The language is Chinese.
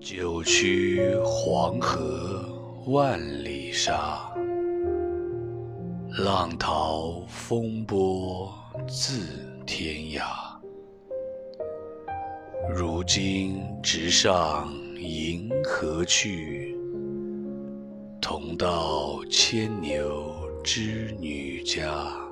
九曲黄河万里沙，浪淘风波自天涯。如今直上银河去，同到牵牛织女家。